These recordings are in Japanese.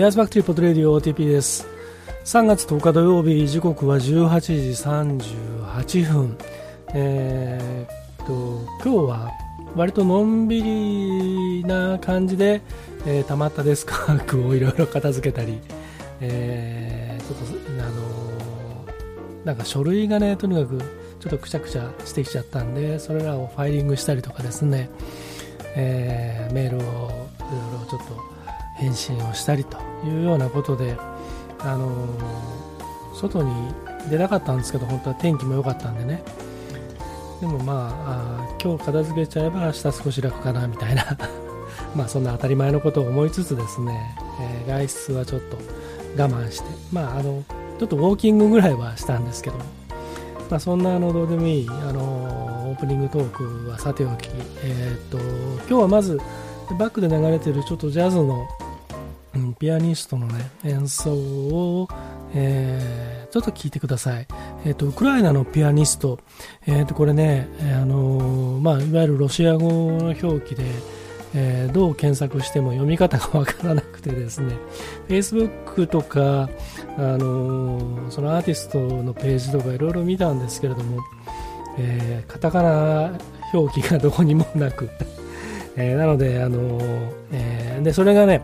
エアーズバクテリポッドレディオ OTP です。3月10日土曜日時刻は18時38分。えー、っと今日は割とのんびりな感じで、えー、溜まったデスクワークをいろいろ片付けたり、えー、ちょっとあのなんか書類がねとにかくちょっとくちゃくちゃしてきちゃったんでそれらをファイリングしたりとかですね、えー、メールをいろいろちょっと返信をしたりというようなことで、あの、外に出なかったんですけど本当は天気も良かったんでね。でもまああ今日片付けちゃえば明日少し楽かなみたいな。まあそんな当たり前のことを思いつつですね、えー、外出はちょっと我慢して。まああのちょっとウォーキングぐらいはしたんですけど、まあ、そんなあのどうでもいいあのオープニングトークはさておき、えー、っと今日はまずバックで流れてるちょっとジャズの、ピアニストの、ね、演奏を、えー、ちょっと聞いてください。えっ、ー、と、ウクライナのピアニスト、えっ、ー、と、これね、あのまあ、いわゆるロシア語の表記で、えー、どう検索しても読み方がわからなくてですね、Facebook とか、あのそのアーティストのページとかいろいろ見たんですけれども、えー、カタカナ表記がどこにもなく、えー、なので、あのえー、で、それがね、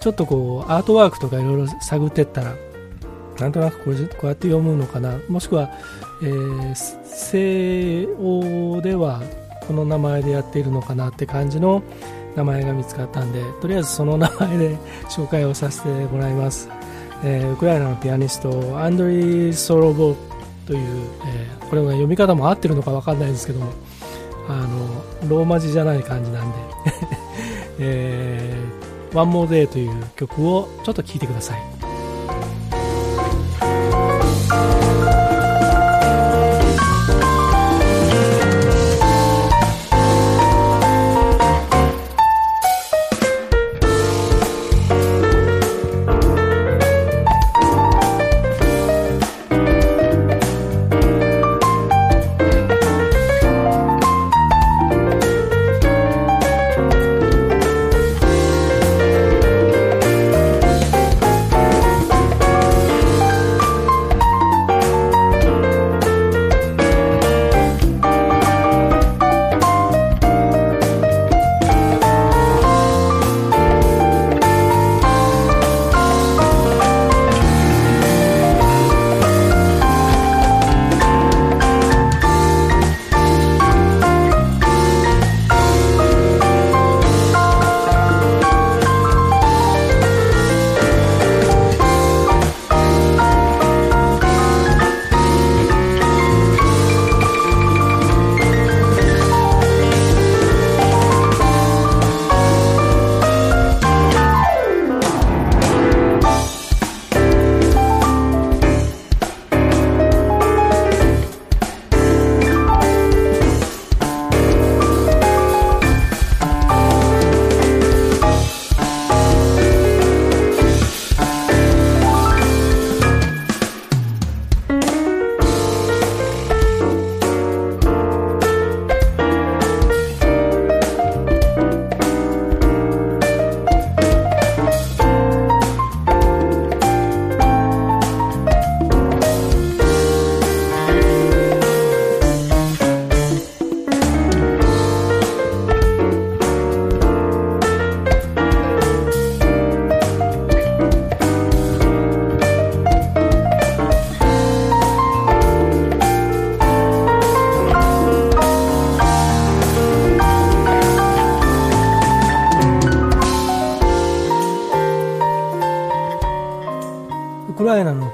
ちょっとこうアートワークとかいろいろ探ってったらなんとなくこれこうやって読むのかな。もしくは、えー、西欧ではこの名前でやっているのかなって感じの名前が見つかったんでとりあえずその名前で紹介をさせてもらいます、えー、ウクライナのピアニストアンドリー・ソロボという、えー、これが読み方も合ってるのか分かんないですけどもあのローマ字じゃない感じなんで、えー One More Day という曲をちょっと聴いてください。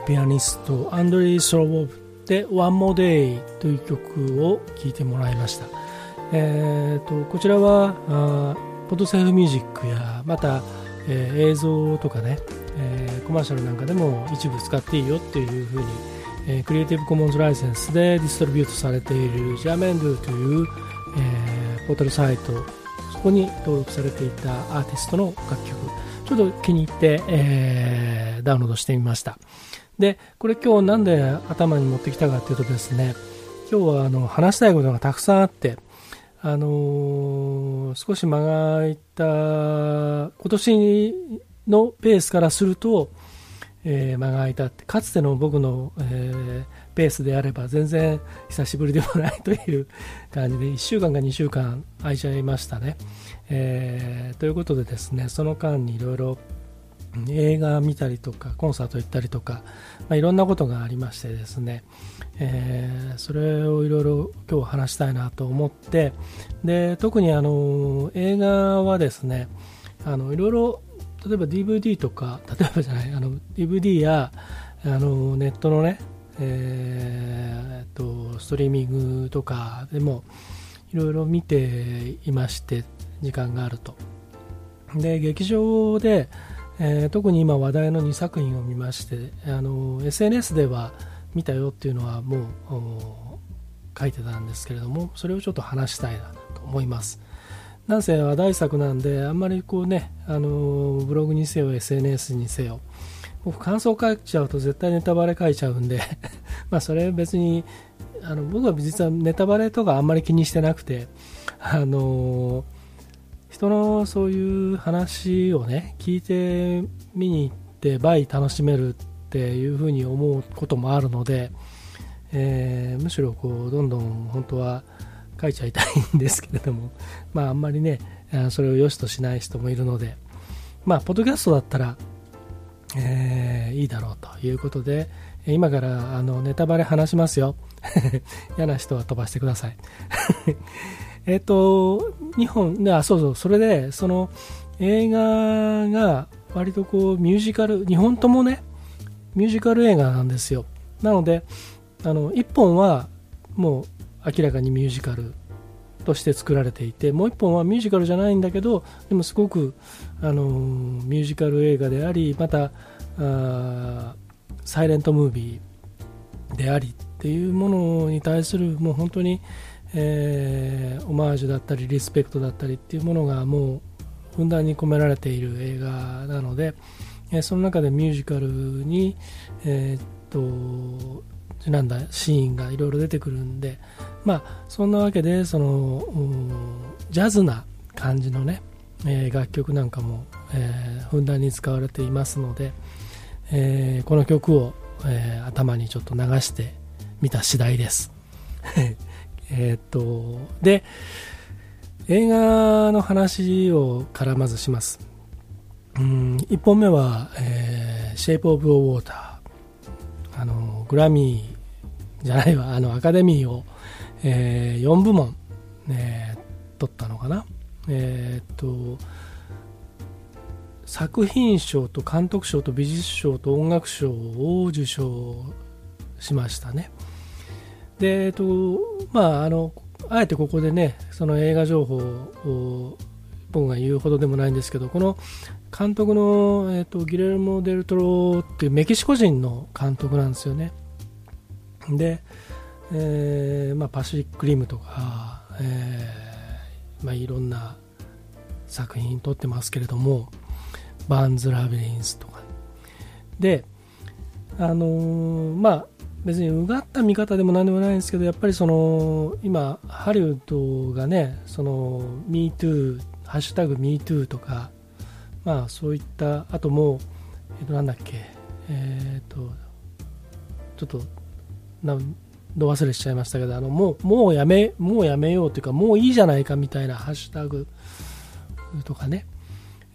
ピアニストアンドリー・ソロボブで「One More Day」という曲を聴いてもらいました、えーと、こちらはあポッドセーフミュージックやまた、えー、映像とかね、えー、コマーシャルなんかでも一部使っていいよっていうふうに、えー、クリエイティブコモンズライセンスでディストリビュートされているジャーメンドゥという、えー、ポータルサイトそこに登録されていたアーティストの楽曲ちょっと気に入って、えー、ダウンロードしてみました。で、これ今日なんで頭に持ってきたかっていうとですね、今日はあの話したいことがたくさんあって、あのー、少し間が空いた、今年のペースからすると、えー、間が空いたってかつての僕の、えー、ペースであれば全然久しぶりでもないという感じで1週間か2週間空いちゃいましたね、えー、ということでですねその間にいろいろ映画見たりとかコンサート行ったりとか、まあ、いろんなことがありましてですね、えー、それをいろいろ今日話したいなと思ってで特にあの映画はですねあのいろいろ例えば DVD とか例えばじゃないあの DVD やあのネットのね、えー、とストリーミングとかでもいろいろ見ていまして時間があると。で劇場でえー、特に今話題の2作品を見ましてあの SNS では見たよっていうのはもう書いてたんですけれどもそれをちょっと話したいなと思います。なんせ話題作なんであんまりこうねあのブログにせよ SNS にせよ僕感想書いちゃうと絶対ネタバレ書いちゃうんで まあそれ別にあの僕は実はネタバレとかあんまり気にしてなくてあのー人のそういう話をね聞いて見に行って倍楽しめるっていうふうに思うこともあるので、えー、むしろこうどんどん本当は書いちゃいたいんですけれども まああんまりねそれを良しとしない人もいるのでまあポッドキャストだったら、えー、いいだろうということで今からあのネタバレ話しますよ。嫌な人は飛ばしてください。えっ、ー、と、日本、あ、そうそう、それで、その映画が割とこうミュージカル、日本ともね、ミュージカル映画なんですよ。なので、あの、1本はもう明らかにミュージカルとして作られていて、もう1本はミュージカルじゃないんだけど、でもすごく、あの、ミュージカル映画であり、また、あサイレントムービーでありっていうものに対するもう本当にえー、オマージュだったりリスペクトだったりっていうものがもうふんだんに込められている映画なので、えー、その中でミュージカルに、えー、っとなんだシーンがいろいろ出てくるんでまあそんなわけでそのジャズな感じのね、えー、楽曲なんかも、えー、ふんだんに使われていますので、えー、この曲を、え頭にちょっと流してみた次第です。えー、っと、で、映画の話をからまずします。うん、1本目は、えー、Shape of Water。あの、グラミーじゃないわ、あの、アカデミーを、えー、4部門、えー、取ったのかな。えー、っと、作品賞と監督賞と美術賞と音楽賞を受賞しましたね。で、えっと、まあ、あの、あえてここでね、その映画情報を僕が言うほどでもないんですけど、この監督の、えっと、ギレルモ・デルトロっていうメキシコ人の監督なんですよね。で、えーまあ、パシフィック・リムとか、えーまあ、いろんな作品撮ってますけれども、バンズ・ラビリンスとか。で、あのー、まあ、別にうがった見方でも何でもないんですけどやっぱりその今ハリウッドがねその MeToo ハッシュタグ MeToo とかまあそういったあともう、えっと、なんだっけえっ、とちょっとなど忘れしちゃいましたけどあのもうもうやめもうやめようというかもういいじゃないかみたいなハッシュタグとかね、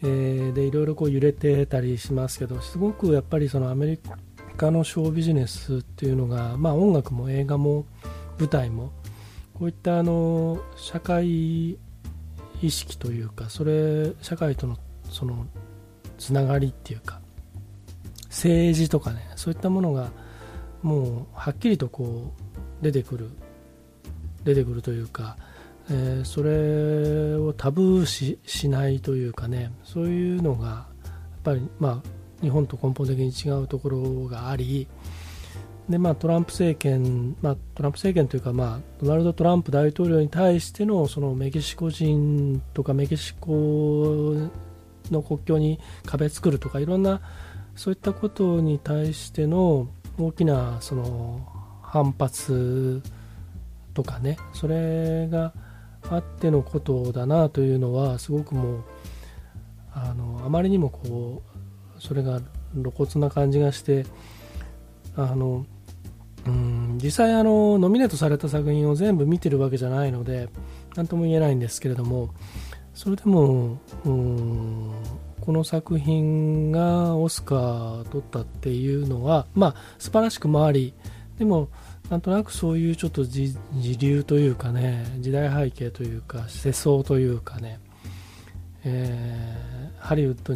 えー、でいろいろこう揺れてたりしますけどすごくやっぱりそのアメリカ家のショービジネスっていうのが、まあ、音楽も映画も舞台もこういったあの社会意識というかそれ社会とのそのつながりっていうか政治とかねそういったものがもうはっきりとこう出てくる出てくるというか、えー、それをタブー視しないというかねそういうのがやっぱりまあ日本と根本的に違うところがありで、まあ、トランプ政権、まあ、トランプ政権というか、まあ、ドナルド・トランプ大統領に対してのそのメキシコ人とかメキシコの国境に壁作るとかいろんなそういったことに対しての大きなその反発とかねそれがあってのことだなというのはすごくもうあのあまりにもこうそれが露骨な感じがしてあのうん実際あのノミネートされた作品を全部見てるわけじゃないので何とも言えないんですけれどもそれでもうんこの作品がオスカー取ったっていうのはまあ素晴らしくもありでもなんとなくそういうちょっと時流というかね時代背景というか世相というかね、えー、ハリウッド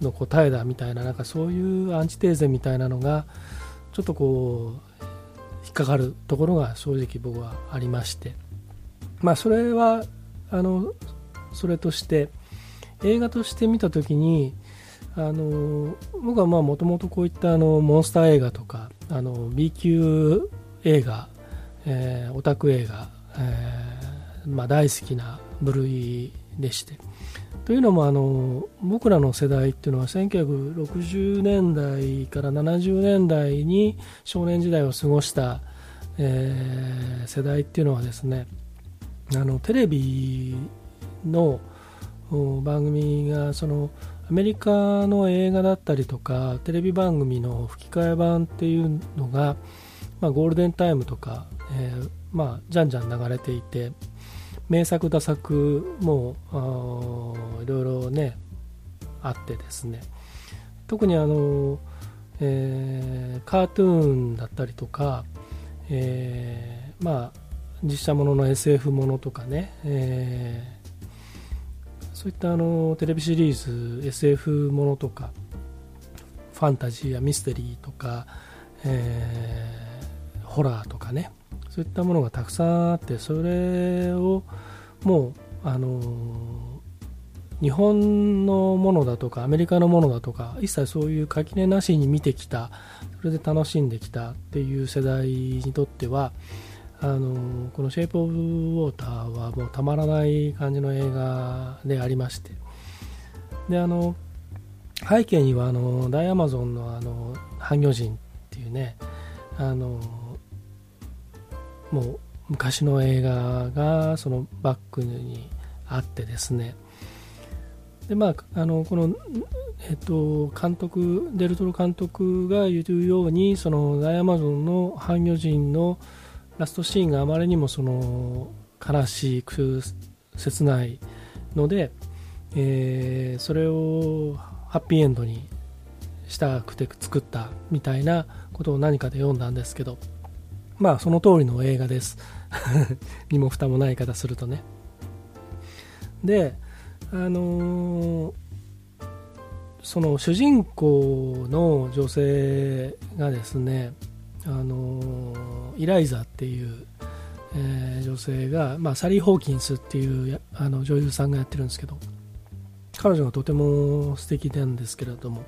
の答えだみたいななんかそういうアンチテーゼみたいなのがちょっとこう引っかかるところが正直僕はありまして。まあそれはあのそれとして映画として見た時にあの僕はもともとこういったあのモンスター映画とかあの B 級映画、えー、オタク映画、えーまあ、大好きな部類でして。というのもあの僕らの世代っていうのは1960年代から70年代に少年時代を過ごした、えー、世代っていうのはですねあのテレビの番組がそのアメリカの映画だったりとかテレビ番組の吹き替え版っていうのが、まあ、ゴールデンタイムとか、えー、まあ、じゃんじゃん流れていて名作打作もいろいろねあってですね。特にあの、えー、カートゥーンだったりとか、えー、まあ実写ものの SF ものとかね、えー、そういったあのテレビシリーズ SF ものとかファンタジーやミステリーとか、えー、ホラーとかね。そういったものがたくさんあってそれをもうあの日本のものだとかアメリカのものだとか一切そういう垣根なしに見てきたそれで楽しんできたっていう世代にとってはあのこの「シェイプ・オブ・ウォーター」はもうたまらない感じの映画でありまして。であの背景にはあの大アマゾンのあの半魚人っていうねあのもう昔の映画がそのバックにあってですね。でまああのこのえっと監督デルトロ監督が言うようにそのダイヤマゾンの半魚人のラストシーンがあまりにもその悲しく切ないので、えー、それをハッピーエンドにしたくて作ったみたいなことを何かで読んだんですけど。まあその通りの映画です。身も蓋もない方するとね。であのー、その主人公の女性がですねあのイライザっていう、えー、女性が、まあ、サリー・ホーキンスっていうあの女優さんがやってるんですけど彼女がとても素敵なんですけれども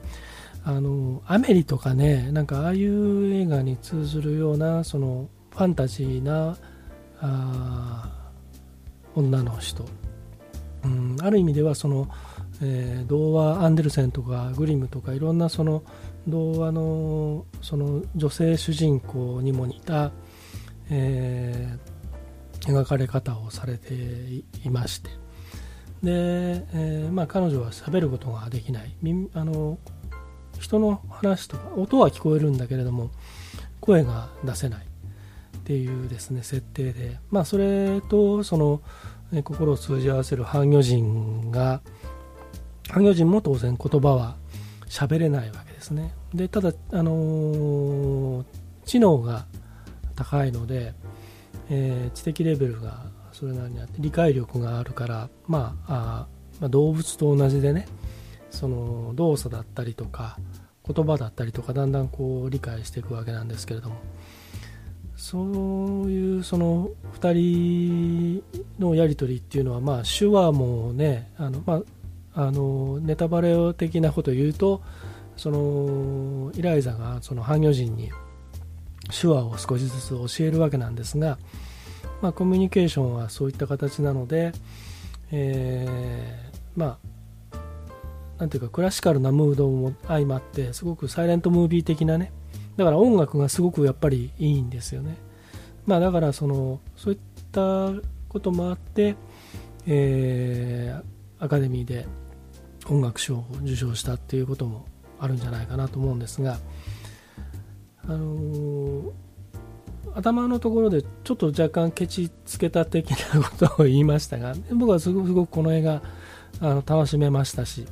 あのアメリとかねなんかああいう映画に通ずるようなそのファンタジーなあ女の人、うん、ある意味ではその、えー、童話アンデルセンとかグリムとかいろんなその童話のその女性主人公にも似た、えー、描かれ方をされていまして。で、えーまあ、彼女は喋ることができない。あの人の話とか音は聞こえるんだけれども声が出せない。っていうですね設定で、まあ、それとその、心を通じ合わせる半魚人が半魚人も当然言葉は喋れないわけですね。でただ、あの、知能が高いので、え、知的レベルがそれなりにあって理解力があるから、まあ、あまあ、動物と同じでねその動作だったりとか言葉だったりとかだんだんこう理解していくわけなんですけれども。そういうその2人のやり取りっていうのは、まあ、手話もねあの、まあ、あのネタバレ的なことを言うとそのイライザがその半魚人に手話を少しずつ教えるわけなんですが、まあ、コミュニケーションはそういった形なので、えー、まあなんていうかクラシカルなムードも相まってすごくサイレントムービー的なねだから音楽がすごくやっぱりいいんですよね。まあだからそのそういったこともあって、えー、アカデミーで音楽賞を受賞したっていうこともあるんじゃないかなと思うんですが、あのー、頭のところでちょっと若干ケチつけた的なことを言いましたが僕はすごくこの映画あの楽しめましたし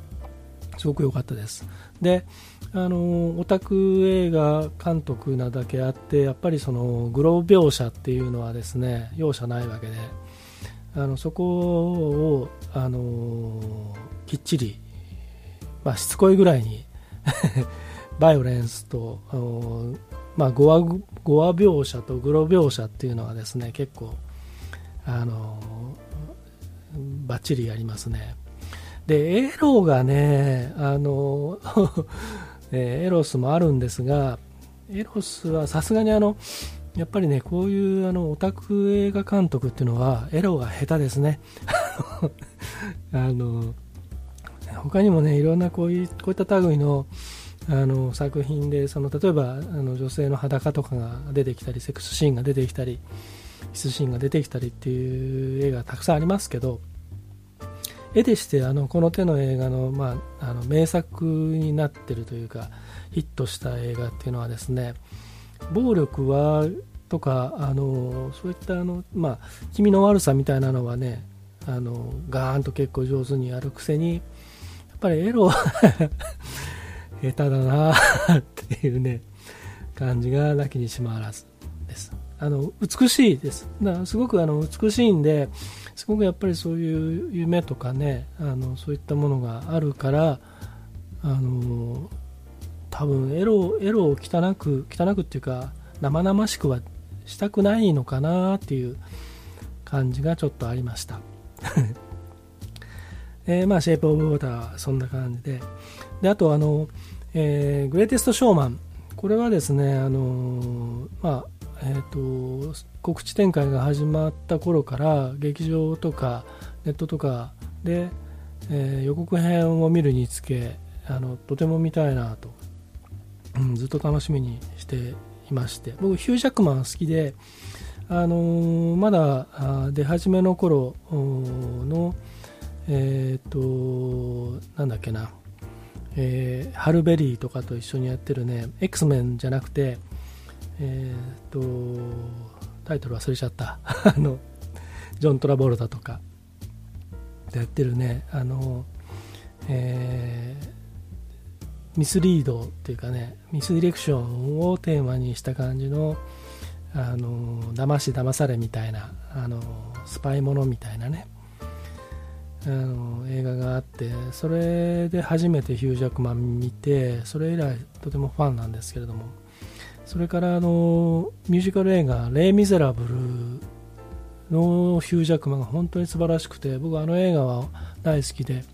すごく良かったです。であのオタク映画監督なだけあってやっぱりそのグロ描写っていうのはですね容赦ないわけであのそこをあのきっちり、まあ、しつこいぐらいに バイオレンスとあの、まあ、ゴアゴア描写とグロ描写っていうのはですね結構あのバッチリやりますね。でエロがねあのえー、エロスもあるんですがエロスはさすがにあのやっぱりねこういうあのオタク映画監督っていうのはエロが下手ですね。あの他にもねいろんなこういうこういった類のあの作品でその例えばあの女性の裸とかが出てきたりセックスシーンが出てきたりキスシーンが出てきたりっていう映画たくさんありますけど絵でしてあのこの手の映画の,、まあ、あの名作になってるというかヒットした映画っていうのはですね暴力はとかあのそういったあの、まあ、気味の悪さみたいなのはねあのガーンと結構上手にやるくせにやっぱりエロは 下手だなっていうね感じがなきにしもあらずです。あの美しいです。だからすごくあの美しいんですごくやっぱりそういう夢とかねあのそういったものがあるからあの多分エロエロを汚く汚くっていうか生々しくはしたくないのかなっていう感じがちょっとありました。え、まあシェイプオブウォーターはそんな感じで。であとあの、えー、グレイテストショーマン。これはですねあのまあえーと、告知展開が始まった頃から劇場とかネットとかで、えー、予告編を見るにつけあのとても見たいなと、うん、ずっと楽しみにしていまして。僕ヒュージャックマン好きで、あのー、まだ出始めの頃のえっ、ー、となんだっけなえー、ハルベリーとかと一緒にやってるね X メンじゃなくてえっ、とタイトル忘れちゃった。あのジョン・トラボルタとかでやってるね。あの、えー、ミスリードっていうかねミスディレクションをテーマにした感じのあの騙し騙されみたいなあのスパイものみたいなね。あの映画があってそれで初めてヒュージャックマン見てそれ以来とてもファンなんですけれども。それからあのミュージカル映画「レイ・ミゼラブル」のヒュージャックマンが本当に素晴らしくて僕あの映画は大好きで。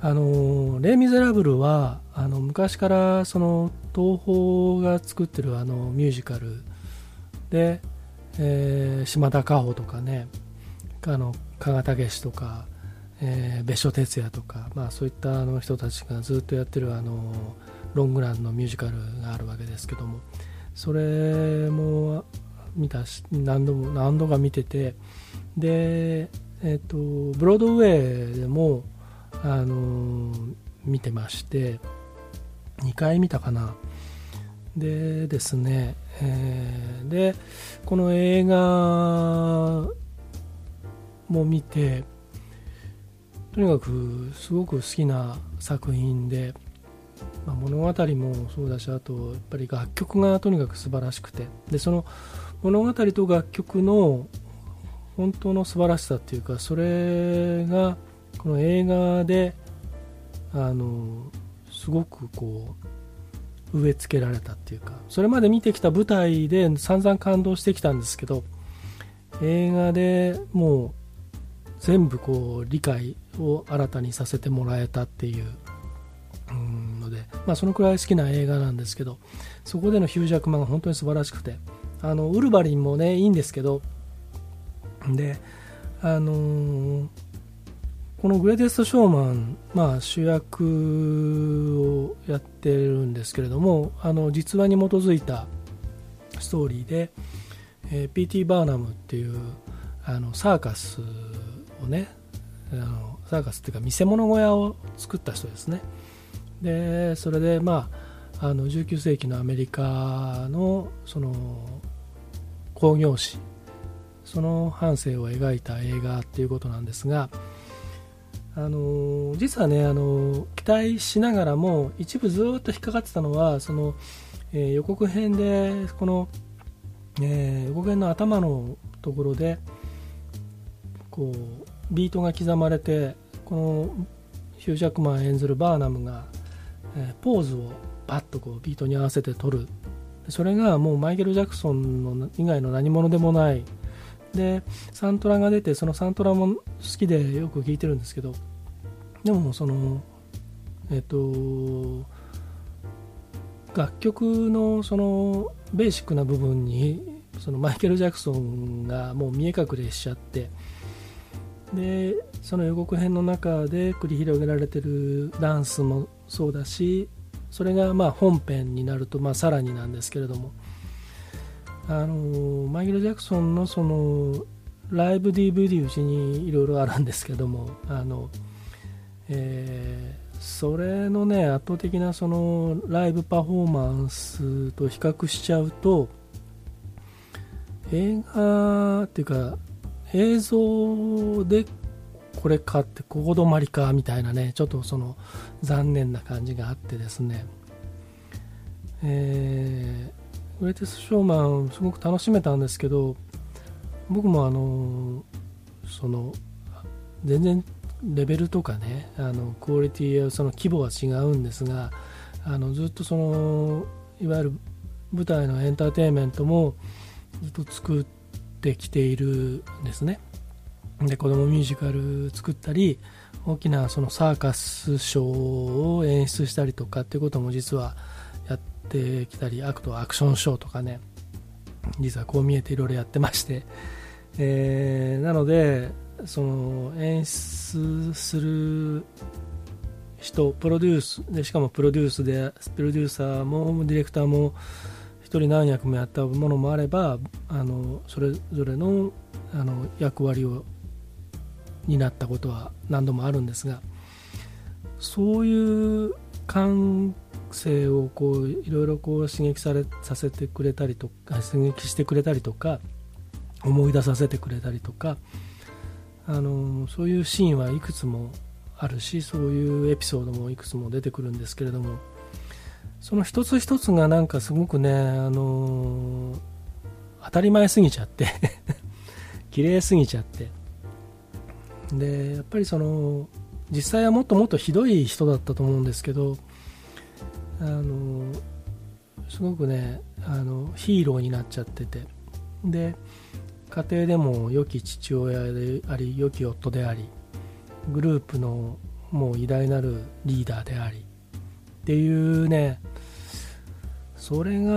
あのレイ・ミゼラブルはあの昔からその東宝が作ってるあのミュージカル。で、えー、島田果歩とかねあの加賀武史とか、えー、別所哲也とか、まあ、そういったあの人たちがずっとやってるあのロングランのミュージカルがあるわけですけどもそれも見たし何度も何度か見ててで、えーと、ブロードウェイでも、あの見てまして2回見たかな。でですね、えー、でこの映画も見てとにかくすごく好きな作品でまあ、物語もそうだしあとやっぱり楽曲がとにかく素晴らしくて。でその物語と楽曲の本当の素晴らしさっていうかそれがこの映画であのすごくこう植え付けられたっていうか。それまで見てきた舞台で散々感動してきたんですけど映画でもう全部こう理解を新たにさせてもらえたっていうまあ、そのくらい好きな映画なんですけどそこでのヒュージャックマンが本当に素晴らしくてあのウルヴァリンもねいいんですけどであのー、このグレテストショーマン、まあ、主役をやってるんですけれどもあの実話に基づいたストーリーで、えー、P.T. バーナムっていうあのサーカスをねあのサーカスっていうか見せ物小屋を作った人ですねでそれでまああの19世紀のアメリカのその興行史その半生を描いた映画っていうことなんですがあの実はねあの期待しながらも一部ずっと引っかかってたのはその、えー、予告編でこの、えー、予告編の頭のところでこうビートが刻まれてこのヒュージャックマン演ずるバーナムが、え、ポーズをバッとこうビートに合わせて撮る。それがもうマイケル・ジャクソンの以外の何者でもない。でサントラが出てそのサントラも好きでよく聴いてるんですけど。でもそのえっ、と楽曲のそのベーシックな部分にそのマイケル・ジャクソンがもう見え隠れしちゃって。でその予告編の中で繰り広げられてるダンスもそうだしそれがまあ本編になるとまあさらになんですけれどもあのマイケル・ジャクソンのそのライブ DVD うちにいろいろあるんですけどもあの、えー、それのね圧倒的なそのライブパフォーマンスと比較しちゃうと映画っていうか映像でこれかってここ止まりかみたいなねちょっとその残念な感じがあってですね。えー、グレイテスショーマンすごく楽しめたんですけど僕もあのその全然レベルとかねあのクオリティやその規模は違うんですがあのずっとそのいわゆる舞台のエンターテインメントもずっと作ってきているんですね。で子供ミュージカル作ったり大きなそのサーカスショーを演出したりとかっていうことも実はやってきたりアクトアクションショーとかね実はこう見えていろいろやってまして、えー、なのでその演出する人プロデュースでしかもプロデュースでプロデューサーもディレクターも1人何役もやったものもあればあのそれぞれのあの役割を担ったことは何度もあるんですがそういう感性をこういろいろこう刺激されさせてくれたりとか刺激してくれたりとか思い出させてくれたりとかあのそういうシーンはいくつもあるしそういうエピソードもいくつも出てくるんですけれどもその一つ一つがなんかすごくね、あの当たり前すぎちゃって 綺麗すぎちゃってでやっぱりその実際はもっともっとひどい人だったと思うんですけどあのすごくねあのヒーローになっちゃってて。で家庭でも良き父親であり良き夫でありグループのもう偉大なるリーダーでありっていうねそれが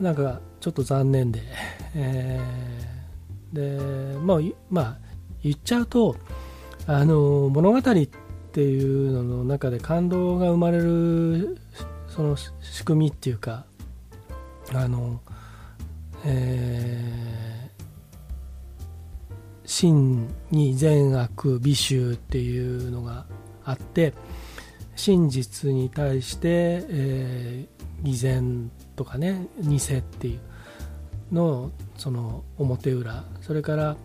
なんかちょっと残念で、えー、でまあまあ言っちゃうとあの物語っていうのの中で感動が生まれるその仕組みっていうかあの、えー、真に善悪美醜っていうのがあって真実に対して、えー、偽善とかね偽っていうのその表裏それから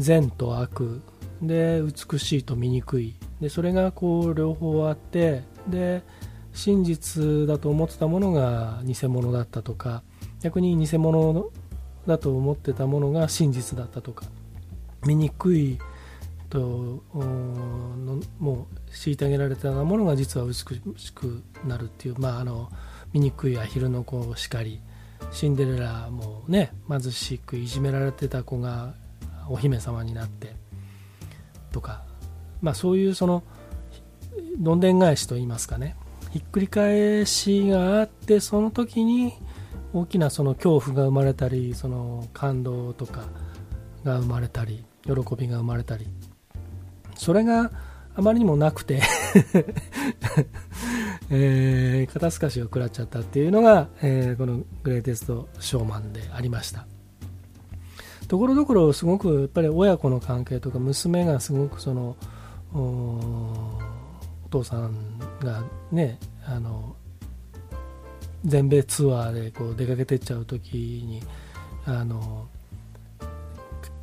善と悪。で美しいと醜い。でそれがこう両方あって。で真実だと思ってたものが偽物だったとか。逆に偽物だと思ってたものが真実だったとか。醜いともう虐げられたようなものが実は美しくなるっていう。まああの醜いアヒルの子しかりシンデレラもね貧しくいじめられてた子がお姫様になってとか、まあ、そういうそのどんでん返しといいますかね。ひっくり返しがあってその時に大きなその恐怖が生まれたりその感動とかが生まれたり喜びが生まれたり。それがあまりにもなくて えー、肩透かしを食らっちゃったっていうのが、えー、このグレイテストショーマンでありました。ところどころすごくやっぱり親子の関係とか娘がすごくそのお父さんがねあの全米ツアーでこう出かけてっちゃう時にあの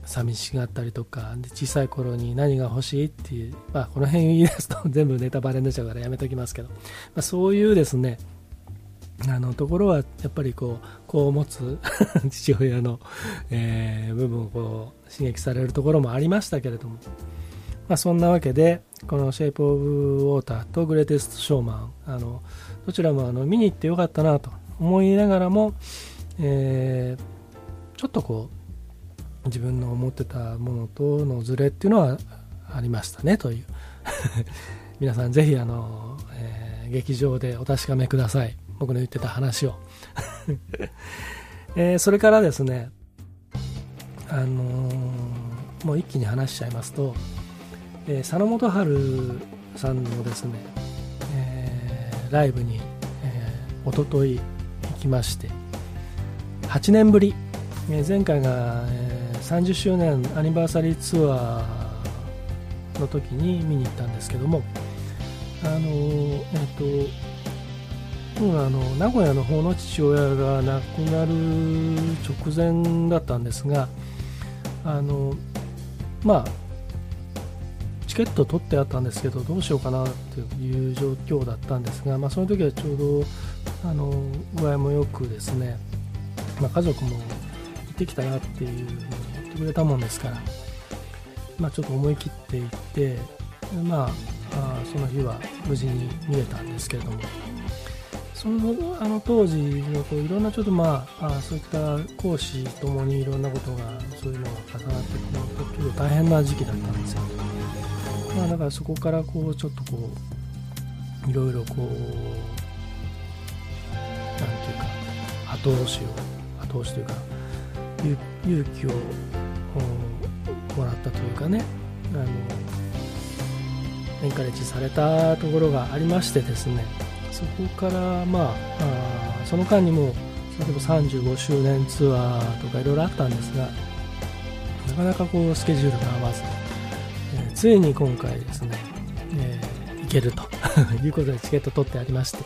寂しがったりとかで小さい頃に何が欲しいっていう、まあ、この辺言い出すと 全部ネタバレになっちゃうからやめときますけど、まあ、そういうですねあのところはやっぱりこう子を持つ 父親の、えー、部分をこう刺激されるところもありましたけれども、まあ、そんなわけでこの「シェイプ・オブ・ウォーター」と「グレテスト・ショーマン」あのどちらもあの見に行ってよかったなと思いながらも、えー、ちょっとこう自分の思ってたものとのズレっていうのはありましたねという。皆さんぜひあの、えー、劇場でお確かめください。僕の言ってた話を、えー、それからですねあのー、もう一気に話しちゃいますと、えー、佐野元春さんのですね、えー、ライブに、えー、一昨日行きまして8年ぶり、えー、前回が、えー、30周年アニバーサリーツアーの時に見に行ったんですけどもあのー、えっ、とあの名古屋の方の父親が亡くなる直前だったんですがあのまあチケット取ってあったんですけどどうしようかなという状況だったんですが、まあ、その時はちょうどあの具合もよくですね、まあ、家族も行ってきたなっていうふうに言ってくれたもんですから、まあ、ちょっと思い切って行ってまああその日は無事に見れたんですけれども。そのあの当時のこういろんなちょっとまああそういった講師ともにいろんなことがそういうのが重なってくるとちょっと大変な時期だったんですよ、まあ、だからそこからこうちょっとこういろいろこうなんていうか後押しを後押しというか勇気をもらったというかね。あのエンカレッジされたところがありましてですね。そこからまあその間にも例えば35周年ツアーとかいろいろあったんですがなかなかこうスケジュールが合わず、えー、ついに今回ですね、えー、行けると いうことでチケット取ってありまして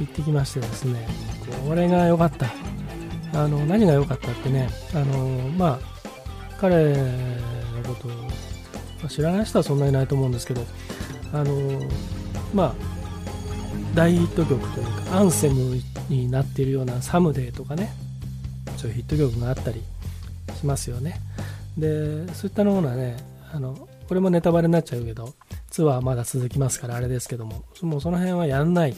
行ってきましてですねこれが良かった。あの何が良かったってねあのまあ彼のことを知らない人はそんなにないと思うんですけどあのまあ大ヒット曲というかアンセムになっているような「サムデー」とかねそういうヒット曲があったりしますよね。でそういったのはねあのこれもネタバレになっちゃうけどツアーまだ続きますからあれですけどももうその辺はやんない。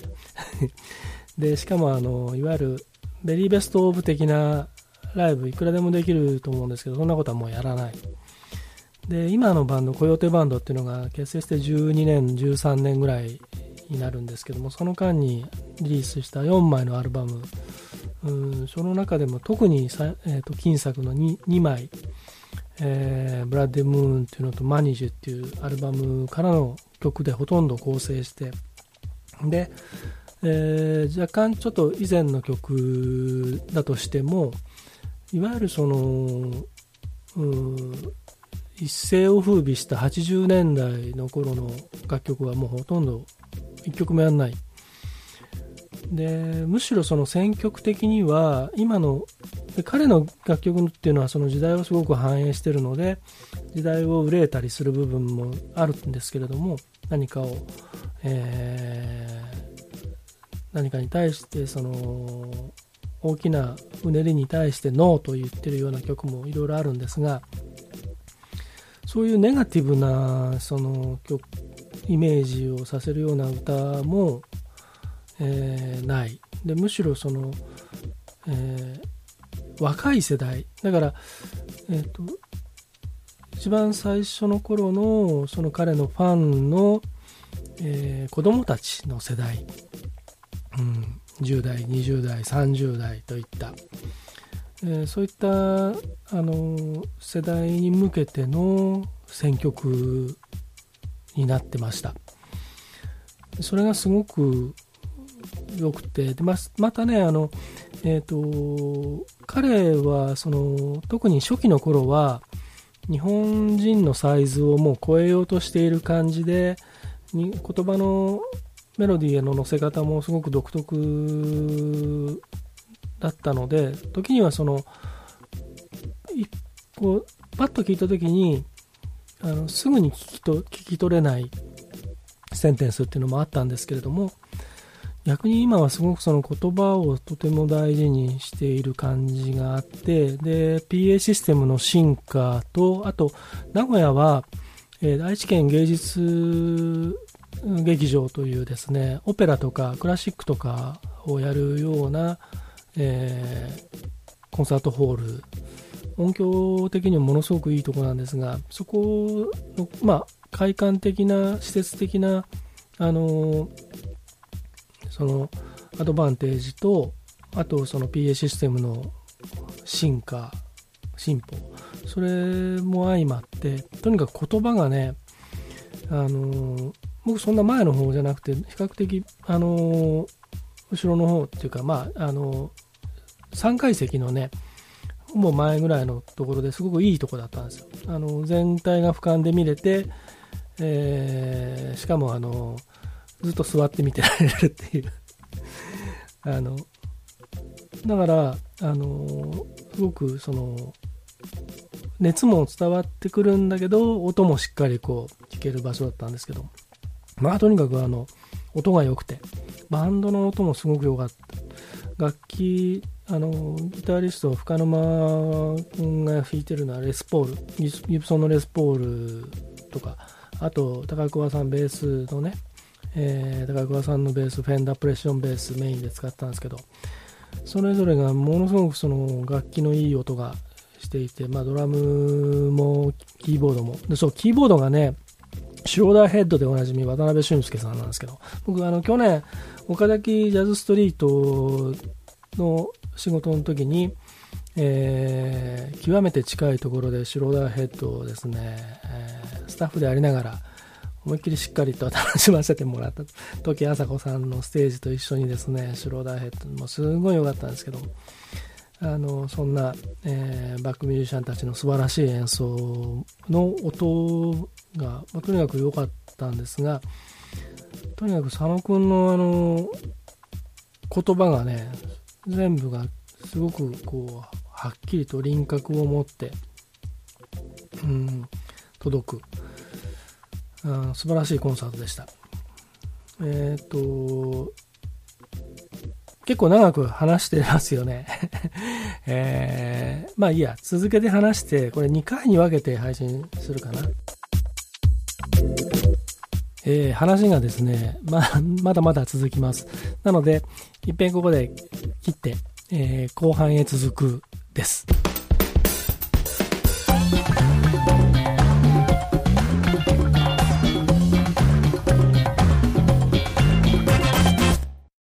でしかもあのいわゆるベリーベストオブ的なライブいくらでもできると思うんですけどそんなことはもうやらない。で今のバンドコヨーテバンドっていうのが結成して12年13年ぐらいになるんですけどもその間にリリースした4枚のアルバム。うんその中でも特にさ、えーと、金作の 2, 2枚、えー、ブラッデムーンっていうのとマニジュっていうアルバムからの曲でほとんど構成して。で、えー、若干ちょっと以前の曲だとしてもいわゆるそのうん一世を風靡した80年代の頃の楽曲はもうほとんど1曲もやんない。でむしろその選曲的には今の彼の楽曲っていうのはその時代をすごく反映してるので時代を憂えたりする部分もあるんですけれども何かを、えー、何かに対してその大きなうねりに対してノーと言ってるような曲もいろいろあるんですがそういうネガティブなその曲イメージをさせるような歌も、えー、ない。でむしろその、えー、若い世代。だから、えーと、一番最初の頃のその彼のファンの、えー、子供たちの世代、うん、10代20代30代といった、えー、そういったあの世代に向けての選曲になってました。それがすごく良くてでままたねあの、えーと、彼はその特に初期の頃は日本人のサイズをもう超えようとしている感じでに言葉のメロディーへの乗せ方もすごく独特だったので時にはそのこうパッと聞いた時にあのすぐに聞きと聞き取れないセンテンスっていうのもあったんですけれども逆に今はすごくその言葉をとても大事にしている感じがあってで PA システムの進化とあと名古屋は、えー、愛知県芸術劇場というですねオペラとかクラシックとかをやるような、えー、コンサートホール音響的にもものすごくいいところなんですがそこの、まあ、快感的な施設的なあのそのアドバンテージとあとその PA システムの進化進歩それも相まってとにかく言葉がねあの僕そんな前の方じゃなくて比較的あの後ろの方っていうかまああの3階席のねほぼ前ぐらいのところですごくいいとこだったんですよ。あの全体が俯瞰で見れて、えー、しかもあのずっと座って見てられるっていう。あのだからあのすごくその熱も伝わってくるんだけど音もしっかりこう聞ける場所だったんですけど。まあとにかくあの音が良くてバンドの音もすごく良かった。楽器あのギタリスト深沼君が弾いてるのはレスポール。ギブソンのレスポールとか。あと高桑さんベースのね、えー、高桑さんのベースフェンダープレッションベースメインで使ったんですけど。それぞれがものすごくその楽器のいい音がしていて、まあ、ドラムもキーボードも。でそうキーボードがねシュローダーヘッドでおなじみ渡辺俊介さんなんですけど。僕あの去年岡崎ジャズストリートの仕事の時に、えー、極めて近いところでシュローダーヘッドをですね、えー、スタッフでありながら思いっきりしっかりと楽しませてもらった時あさこさんのステージと一緒にですねシュローダーヘッドもすごい良かったんですけどあのそんな、えー、バックミュージシャンたちの素晴らしい演奏の音が、まあ、とにかく良かったんですがとにかく佐野くんのあの言葉がね全部がすごくこうはっきりと輪郭を持って、うん、届く。あ素晴らしいコンサートでした。えっ、ー、と結構長く話してますよね。えー、まあいいや続けて話してこれ2回に分けて配信するかな。えー、話がですね、まあ、まだまだ続きます。なので、いっぺんここで切って、えー、後半へ続くです。